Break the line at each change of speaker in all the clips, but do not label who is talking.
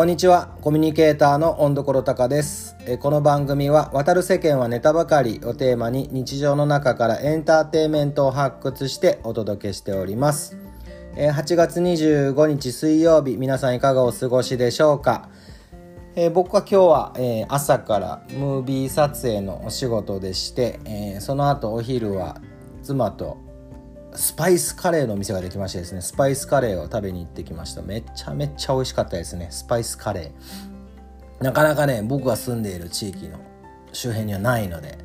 こんにちは。コミュニケーターの温所隆です。えこの番組は渡る世間はネタばかりをテーマに日常の中からエンターテインメントを発掘してお届けしております。え8月25日水曜日皆さんいかがお過ごしでしょうか。えー、僕は今日は、えー、朝からムービー撮影のお仕事でして、えー、その後お昼は妻とスパイスカレーの店ができましてですねスパイスカレーを食べに行ってきました。めちゃめちゃ美味しかったですね。スパイスカレー。なかなかね僕が住んでいる地域の周辺にはないので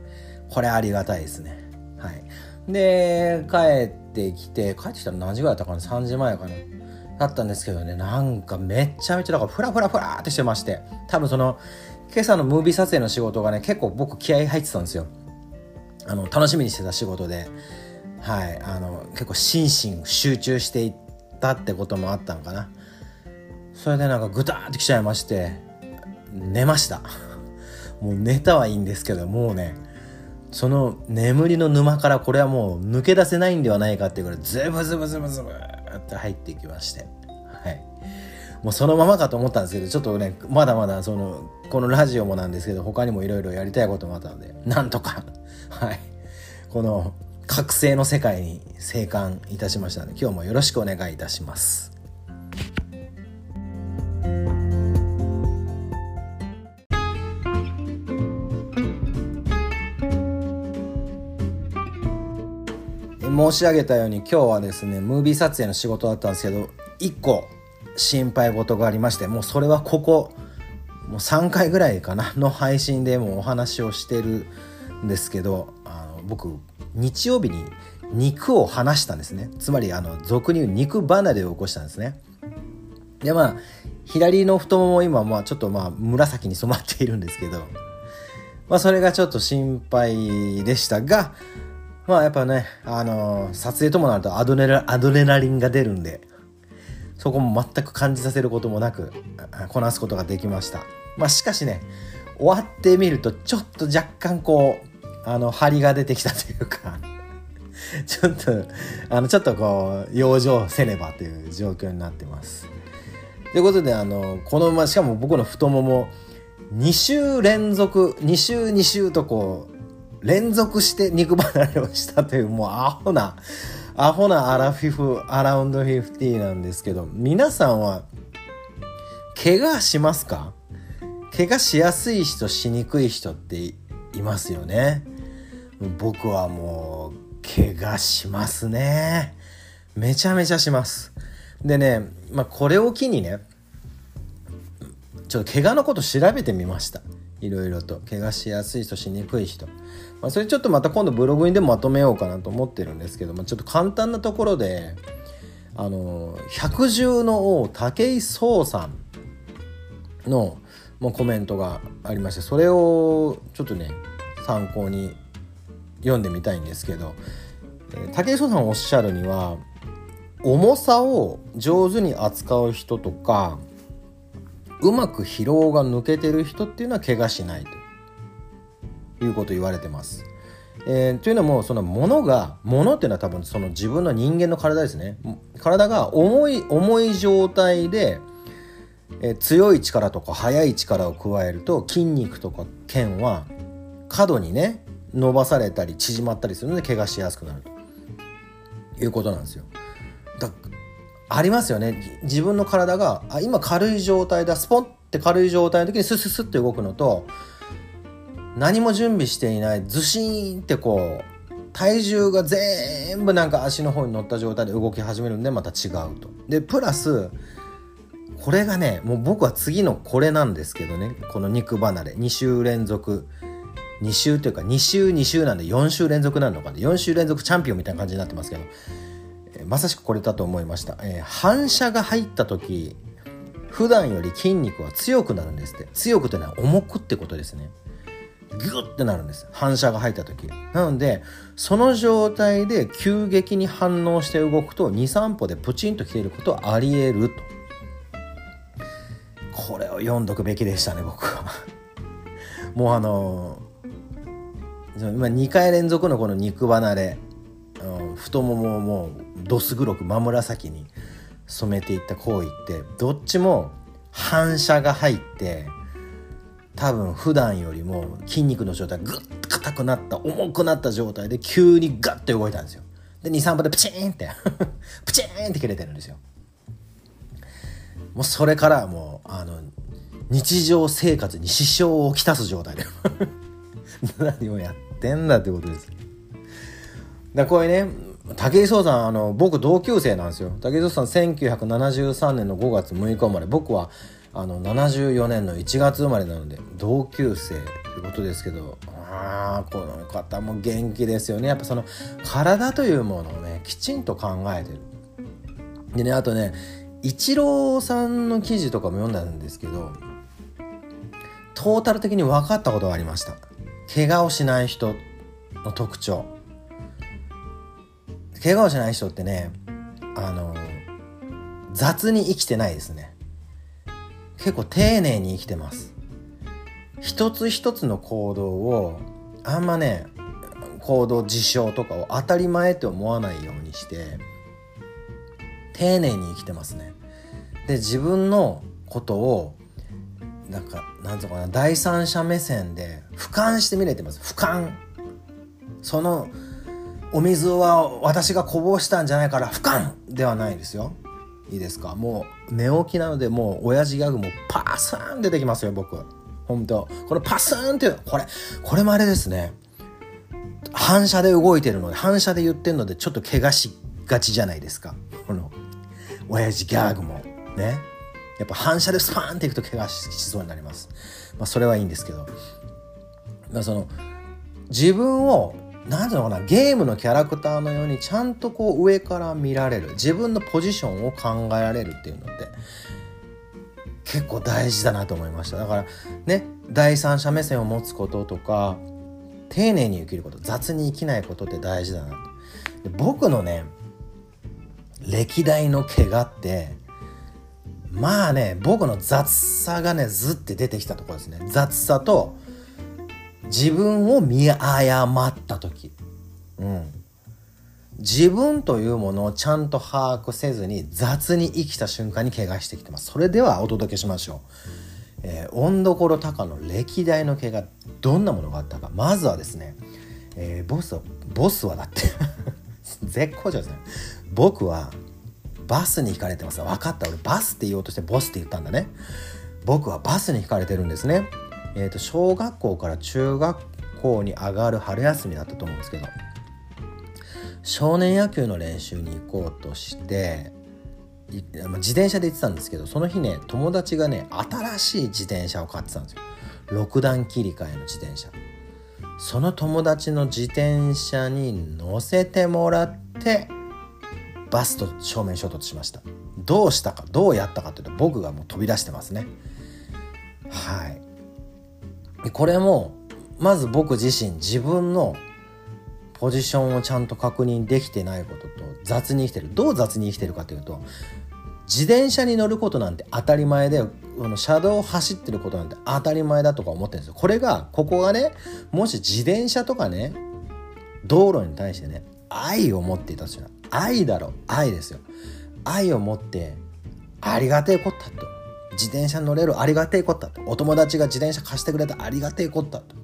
これありがたいですね。はい。で帰ってきて帰ってきたら何時ぐらいだったかな？3時前かな？だったんですけどねなんかめちゃめちゃだからフラフラフラってしてまして多分その今朝のムービー撮影の仕事がね結構僕気合入ってたんですよ。あの楽しみにしてた仕事で。はいあの結構心身集中していったってこともあったのかな。それでなんかグターってきちゃいまして寝ました。もう寝たはいいんですけどもうねその眠りの沼からこれはもう抜け出せないんではないかっていうぐらいズブズブズブズブって入ってきまして。はい。もうそのままかと思ったんですけどちょっとねまだまだそのこのラジオもなんですけど他にもいろいろやりたいこともあったのでなんとか。はい。この覚醒の世界に生還いたしましたので今日もよろしくお願いいたします。申し上げたように今日はですねムービー撮影の仕事だったんですけど1個心配事がありましてもうそれはここもう3回ぐらいかなの配信でもお話をしてるんですけどあの僕日曜日に肉を離したんですね。つまりあの俗に言う肉離れを起こしたんですね。でまあ左の太もも今まあちょっとまあ紫に染まっているんですけどまあそれがちょっと心配でしたがまあやっぱねあのー、撮影ともなるとアドレアドレナリンが出るんでそこも全く感じさせることもなくこなすことができました。まあしかしね終わってみるとちょっと若干こうあの、張りが出てきたというか ちょっと、あの、ちょっとこう、養生せねばという状況になってます。ということで、あの、このま、しかも僕の太もも、2週連続、2週2週とこう、連続して肉離れをしたという、もうアホな、アホなアラフィフ、アラウンド50なんですけど、皆さんは、怪我しますか？怪我しやすい人、しにくい人っていますよね。僕はもう怪我しますね。めちゃめちゃします。でね、まあ、これを機にねちょっと怪我のこと調べてみました。いろいろと。怪我しやすい人しにくい人、まあ、それちょっとまた今度ブログにでもまとめようかなと思ってるんですけど、ま、ちょっと簡単なところであの百獣の王武井壮さんのもうコメントがありましてそれをちょっとね参考に読んでみたいんですけど武井壮さんおっしゃるには重さを上手に扱う人とかうまく疲労が抜けてる人っていうのは怪我しないということ言われてます。えー、というのもその物が物っていうのは多分その自分の人間の体ですね体が重い重い状態で、えー、強い力とか速い力を加えると筋肉とか腱は過度にね伸ばされたり縮まったりするので怪我しやすくなるということなんですよ。だありますよね自分の体があ今軽い状態だスポンって軽い状態の時にスススって動くのと何も準備していないずしーんってこう体重が全部なんか足の方に乗った状態で動き始めるんでまた違うと。でプラスこれがねもう僕は次のこれなんですけどねこの肉離れ2週連続2週というか2週2週なんで4週連続なのかな。4週連続チャンピオンみたいな感じになってますけど、えー、まさしくこれだと思いました、えー、反射が入った時普段より筋肉は強くなるんですって。強くというのは重くってことですね。ギュッてなるんです。反射が入った時。なのでその状態で急激に反応して動くと23歩でプチンと切れることはありえると。これを読んどくべきでしたね僕は。もうあの今2回連続のこの肉離れ、うん、太ももをもうどす黒く真紫に染めていった行為ってどっちも反射が入って多分普段よりも筋肉の状態がグッと硬くなった重くなった状態で急にガッと動いたんですよ。で23分でプチーンって プチーンって切れてるんですよ。もうそれからもうあの日常生活に支障をきたす状態で。何をやってんだってことです。だこれね武井壮さんあの僕同級生なんですよ。武井壮さん1973年の5月6日生まれ。僕はあの74年の1月生まれなので同級生ということですけど。ああこの方も元気ですよね。やっぱその体というものをねきちんと考えてる。でねあとねイチローさんの記事とかも読んだんですけどトータル的に分かったことがありました。怪我をしない人の特徴。怪我をしない人ってねあの雑に生きてないですね。結構丁寧に生きてます。一つ一つの行動をあんまね行動事象とかを当たり前って思わないようにして丁寧に生きてますね。で自分のことをなんかなんとかな第三者目線で俯瞰して見れてます。俯瞰。そのお水は私がこぼしたんじゃないから俯瞰ではないですよ。いいですか？もう寝起きなのでもう親父ギャグもパスーン出てきますよ僕本当。このパスーンっていうこれこれもあれですね。反射で動いてるので反射で言ってるのでちょっと怪我しがちじゃないですか。この親父ギャグも。ね。やっぱ反射でスパーンっていくと怪我しそうになります。まあそれはいいんですけど。まあその自分を何ていうのかなゲームのキャラクターのようにちゃんとこう上から見られる。自分のポジションを考えられるっていうのって結構大事だなと思いました。だからね第三者目線を持つこととか丁寧に生きること雑に生きないことって大事だなで僕のね歴代の怪我ってまあね僕の雑さがねずって出てきたところですね。雑さと自分を見誤った時、うん、自分というものをちゃんと把握せずに雑に生きた瞬間に怪我してきてます。それではお届けしましょう、えー、温所高の歴代の怪我どんなものがあったか。まずはですね、えー、ボスはボスはだって 絶好調ですね。僕はバスに引かれてます。分かった。俺バスって言おうとしてボスって言ったんだね。僕はバスに引かれてるんですね。えー、と小学校から中学校に上がる春休みだったと思うんですけど少年野球の練習に行こうとして自転車で行ってたんですけどその日ね友達がね新しい自転車を買ってたんですよ。6段切り替えの自転車。その友達の自転車に乗せてもらってバスと正面衝突しました。どうしたかどうやったかというと僕がもう飛び出してますね。はい。これもまず僕自身自分のポジションをちゃんと確認できてないことと雑に生きてる。どう雑に生きてるかというと自転車に乗ることなんて当たり前でこの車道を走ってることなんて当たり前だとか思ってるんですよ。これがここがねもし自転車とかね道路に対してね愛を持っていたとしたら愛だろ。愛ですよ。愛を持ってありがてえこったと。自転車乗れる。ありがてえこったと。お友達が自転車貸してくれたありがてえこったと。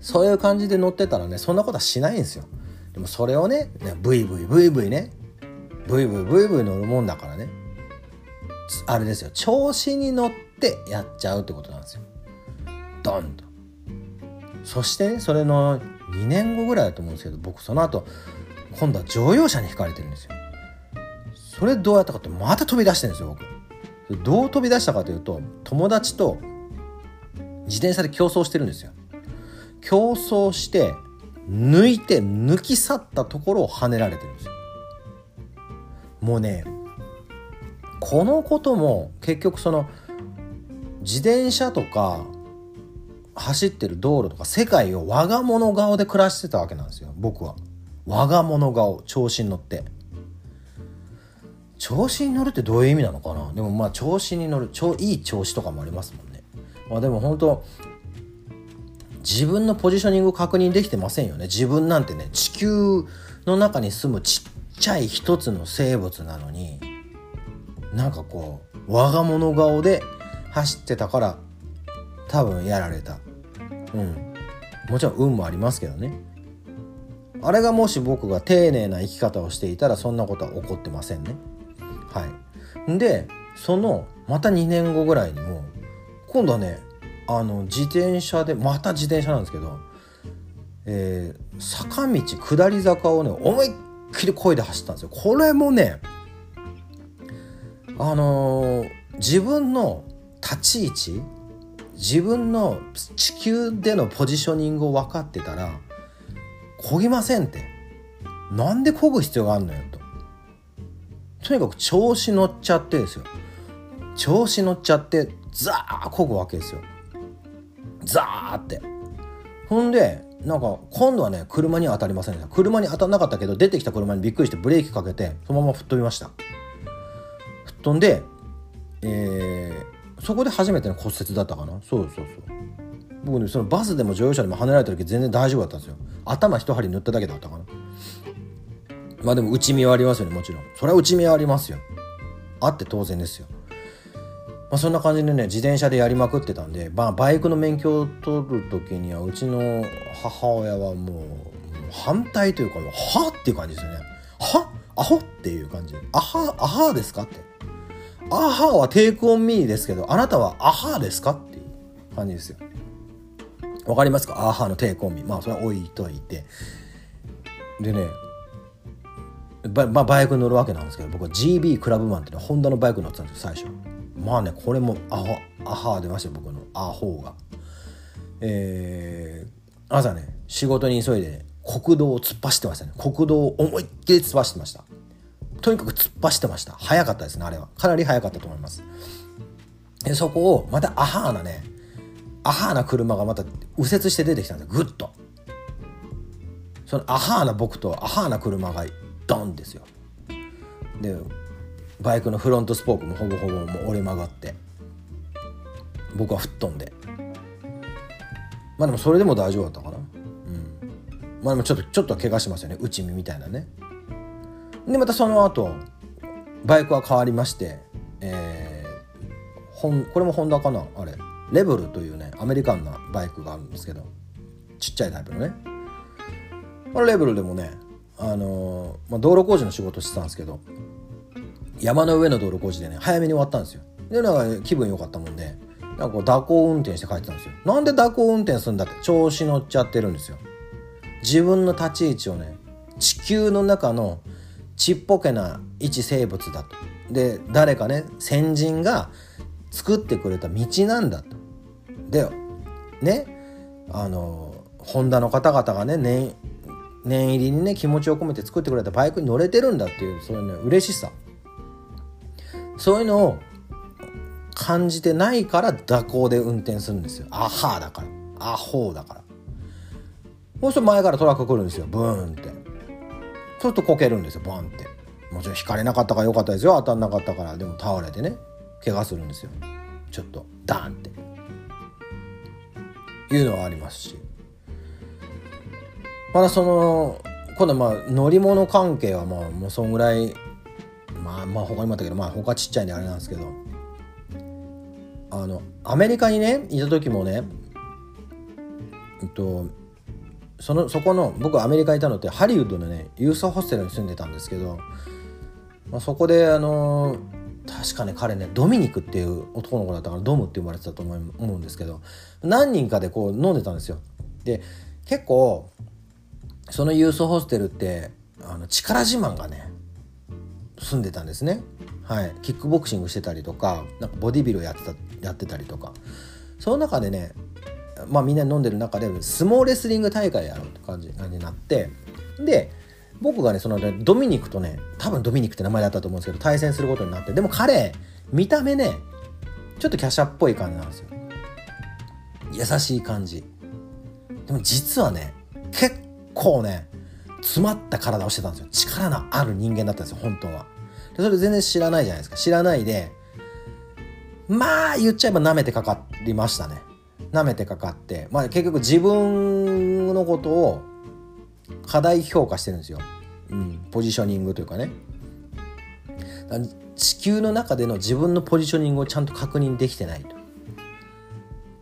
そういう感じで乗ってたらねそんなことはしないんですよ。でもそれをねブイブイブイブイね。ブイブイブイブイ乗るもんだからね。あれですよ。調子に乗ってやっちゃうってことなんですよ。ドンと。そしてねそれの2年後ぐらいだと思うんですけど僕その後今度は乗用車にひかれてるんですよ。それどうやったかってまた飛び出してるんですよ僕。どう飛び出したかというと友達と自転車で競争してるんですよ。競争して抜いて抜き去ったところを跳ねられてるんですよ。もうねこのことも結局その自転車とか走ってる道路とか世界を我が物顔で暮らしてたわけなんですよ僕は。我が物顔調子に乗って。調子に乗るってどういう意味なのかな？でもまあ調子に乗る超いい調子とかもありますもんね、まあ、でも本当自分のポジショニング確認できてませんよね。自分なんてね地球の中に住むちっちゃい一つの生物なのになんかこう我が物顔で走ってたから多分やられた。うん。もちろん運もありますけどね。あれがもし僕が丁寧な生き方をしていたらそんなことは起こってませんね。はい。でそのまた2年後ぐらいにも今度はねあの自転車でまた自転車なんですけど、えー、坂道下り坂をね思いっきり声で走ったんですよ。これもねあのー、自分の立ち位置自分の地球でのポジショニングを分かってたら漕ぎませんって。なんで漕ぐ必要があるのよと。とにかく調子乗っちゃってですよ。調子乗っちゃってザー漕ぐわけですよ。ザーって。ほんでなんか今度はね車には当たりませんでした。車に当たんなかったけど出てきた車にびっくりしてブレーキかけてそのまま吹っ飛びました。吹っ飛んでえー、そこで初めての骨折だったかな。そうそうそう。僕ねそのバスでも乗用車でも跳ねられた時全然大丈夫だったんですよ頭一針塗っただけだったかなまあでも内身はありますよねもちろんそれは内身はありますよあって当然ですよまあ、そんな感じでね自転車でやりまくってたんで、まあ、バイクの免許を取る時にはうちの母親はもう反対というか「は?」っていう感じですよね「は？アホ?」っていう感じ「あはアハーですか?」って「アハーはテイクオンミーですけどあなたはアハーですか?」っていう感じですよわかりますか？アハーのテイクオンミーまあそれは置いといて。でねバ,、まあ、バイクに乗るわけなんですけど僕は GB クラブマンっていうのはホンダのバイクに乗ってたんですよ最初。まあねこれもアホアハ出ました僕のアホーが。えー、朝ね仕事に急いでね国道を突っ走ってましたね。国道を思いっきり突っ走ってました。とにかく突っ走ってました。早かったですねあれは。かなり早かったと思います。でそこをまたアハーなねアハーな車がまた右折して出てきたんですグッと。そのアハーな僕とアハーな車がドンですよ。でバイクのフロントスポークもほぼほぼもう折れ曲がって。僕は吹っ飛んで。まあでもそれでも大丈夫だったかな。うん。まあでもちょっとちょっと怪我しますよね。内身みたいなね。でまたその後バイクは変わりましてえー、ほんこれもホンダかな？あれ。レブルというねアメリカンなバイクがあるんですけどちっちゃいタイプのね。あれレベルでもねあのー、まあ、道路工事の仕事してたんですけど山の上の道路工事でね早めに終わったんですよ。でなんか気分良かったもんでなんか蛇行運転して帰ってたんですよ。なんで蛇行運転するんだって調子乗っちゃってるんですよ。自分の立ち位置をね地球の中のちっぽけな一生物だと。で誰かね先人が作ってくれた道なんだと。でねあのホンダの方々がね念念入りにね気持ちを込めて作ってくれたバイクに乗れてるんだっていうそういうね嬉しさ。そういうのを感じてないから蛇行で運転するんですよ。アハーだから。アホーだから。そうすると前からトラック来るんですよ。ブーンって。そうするとこけるんですよ。ボンって。もちろん引かれなかったからよかったですよ。当たんなかったから。でも倒れてね怪我するんですよ。ちょっとダーンって。いうのはありますし。まだその今度まあ乗り物関係はまあもうそんぐらいまあまあ他にもあったけどまあ他ちっちゃいんであれなんですけど。あのアメリカにねいた時もねえっとそのそこの僕アメリカにいたのってハリウッドのねユースホステルに住んでたんですけど、まあ、そこであの確かね彼ねドミニクっていう男の子だったからドムって呼ばれてたと思うんですけど何人かでこう飲んでたんですよ。で結構そのユースホステルってあの力自慢がね住んでたんですね。はい、キックボクシングしてたりとかなんかボディビルをやってたやってたりとか。その中でねまあみんな飲んでる中で相撲レスリング大会やろうって感じ感じになってで僕がねそのねドミニクとね多分ドミニクって名前だったと思うんですけど対戦することになってでも彼見た目ねちょっと華奢っぽい感じなんですよ。優しい感じ。でも実はね結構ね詰まった体をしてたんですよ。力のある人間だったんですよ本当は。でそれ全然知らないじゃないですか。知らないでまあ言っちゃえば舐めてかかりましたね。舐めてかかって。まあ結局自分のことを過大評価してるんですよ、うん、ポジショニングというかね。地球の中での自分のポジショニングをちゃんと確認できてないと。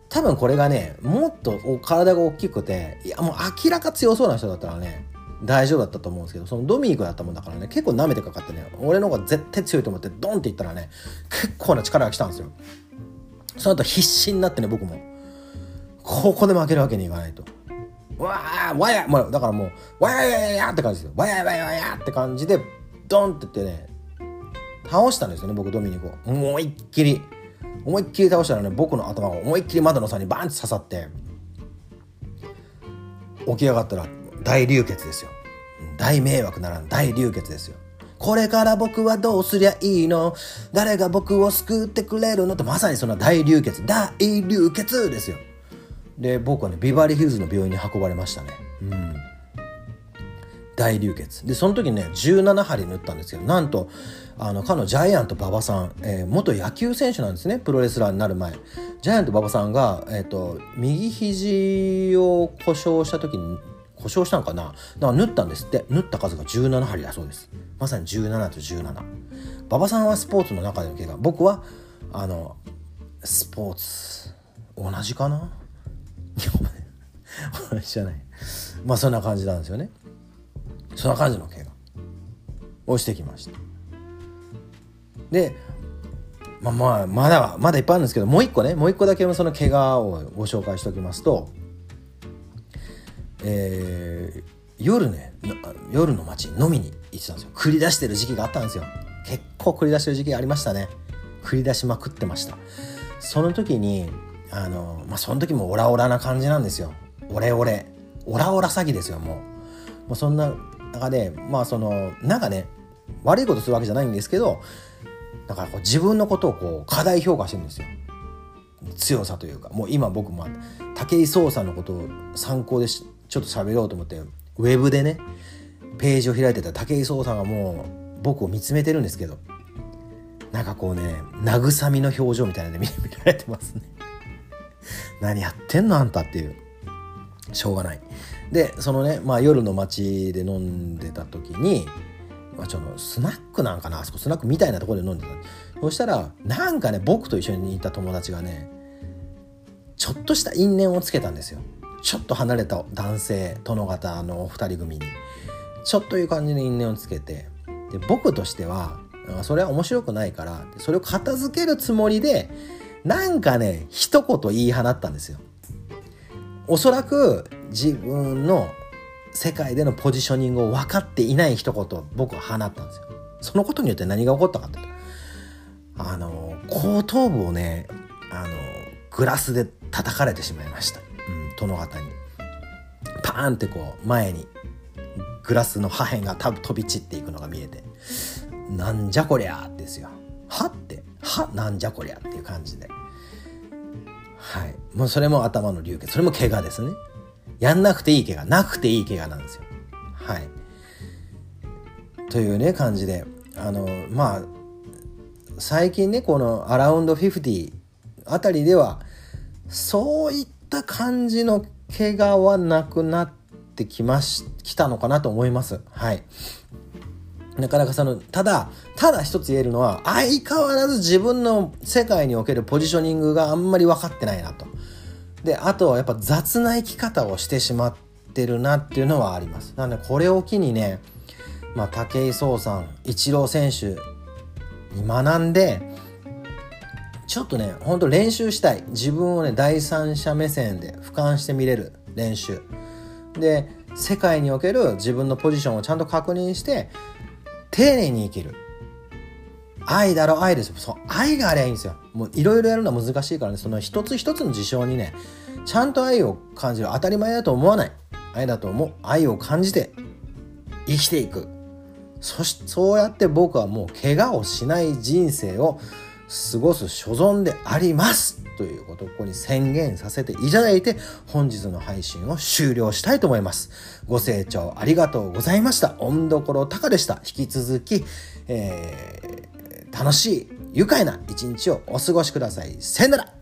多分これがねもっと体が大きくていやもう明らか強そうな人だったらね大丈夫だったと思うんですけどそのドミニクだったもんだからね結構舐めてかかってね俺の方が絶対強いと思ってドンっていったらね結構な力が来たんですよ。その後必死になってね僕も。ここで負けるわけにいかないと。わーわや、まあ、だからもうわややややって感じですよわやわやわやって感じでドンってってね倒したんですよね僕ドミニクを思いっきり思いっきり倒したらね僕の頭が思いっきり窓の差にバンって刺さって起き上がったら大流血ですよ大迷惑ならん大流血ですよこれから僕はどうすりゃいいの誰が僕を救ってくれるのってまさにその大流血大流血ですよで僕はねビバリーヒルズの病院に運ばれましたね。うん。大流血。でその時ね17針縫ったんですけどなんとあのかのジャイアント馬場さん、えー、元野球選手なんですねプロレスラーになる前。ジャイアント馬場さんが、えーと、右肘を故障した時に故障したのかな？だから縫ったんですって。縫った数が17針だそうです。まさに17と17馬場さんはスポーツの中での怪我僕はあのスポーツ同じかな？同じじゃない。まあそんな感じなんですよね。そんな感じの怪我をしてきました。でまあまあまだまだいっぱいあるんですけどもう一個ねもう一個だけその怪我をご紹介しておきますとえー、夜ね夜の街飲みに行ってたんですよ。繰り出してる時期があったんですよ。結構繰り出してる時期がありましたね。繰り出しまくってました。その時にあのまあその時もオラオラな感じなんですよ。オレオレ。オラオラ詐欺ですよもう。もうそんな中でまあそのなんかね悪いことするわけじゃないんですけどだからこう自分のことをこう過大評価してるんですよ。強さというか。もう今僕も武井壮さんのことを参考でちょっと喋ろうと思ってウェブでねページを開いてた武井壮さんがもう僕を見つめてるんですけどなんかこうね慰みの表情みたいなので見 られてますね。何やってんのあんたっていう。しょうがない。でそのね、まあ、夜の街で飲んでた時に、まあ、ちょっとスナックなんかなあそこスナックみたいなところで飲んでた。そしたらなんかね僕と一緒にいた友達がねちょっとした因縁をつけたんですよ。ちょっと離れた男性殿方の2人組に。ちょっという感じの因縁をつけて。で僕としてはそれは面白くないからそれを片付けるつもりでなんかね一言言い放ったんですよ。おそらく自分の世界でのポジショニングを分かっていない一言僕は放ったんですよ。そのことによって何が起こったかってあの後頭部をねあのグラスで叩かれてしまいました、うん、殿方に。パーンってこう前にグラスの破片が飛び散っていくのが見えて。なんじゃこりゃですよ。はっはなんじゃこりゃっていう感じで。はい。もうそれも頭の流血。それも怪我ですね。やんなくていい怪我。なくていい怪我なんですよ。はい。というね感じで。あのまあ最近ねこのアラウンド50あたりではそういった感じの怪我はなくなってきましきたのかなと思います。はい。なかなかその、ただ、ただ一つ言えるのは、相変わらず自分の世界におけるポジショニングがあんまり分かってないなと。で、あとはやっぱ雑な生き方をしてしまってるなっていうのはあります。なので、これを機にね、まあ、武井壮さん、イチロー選手に学んで、ちょっとね、ほんと練習したい。自分をね、第三者目線で俯瞰して見れる練習。で、世界における自分のポジションをちゃんと確認して、丁寧に生きる。愛だろ愛ですよ。そう、愛がありゃいいんですよ。もういろいろやるのは難しいからね、その一つ一つの事象にね、ちゃんと愛を感じる。当たり前だと思わない。愛だと思う。愛を感じて生きていく。そし、そうやって僕はもう怪我をしない人生を過ごす所存でありますということをここに宣言させていただいて本日の配信を終了したいと思います。ご清聴ありがとうございました。温どころたかでした。引き続き、えー、楽しい愉快な一日をお過ごしください。さよなら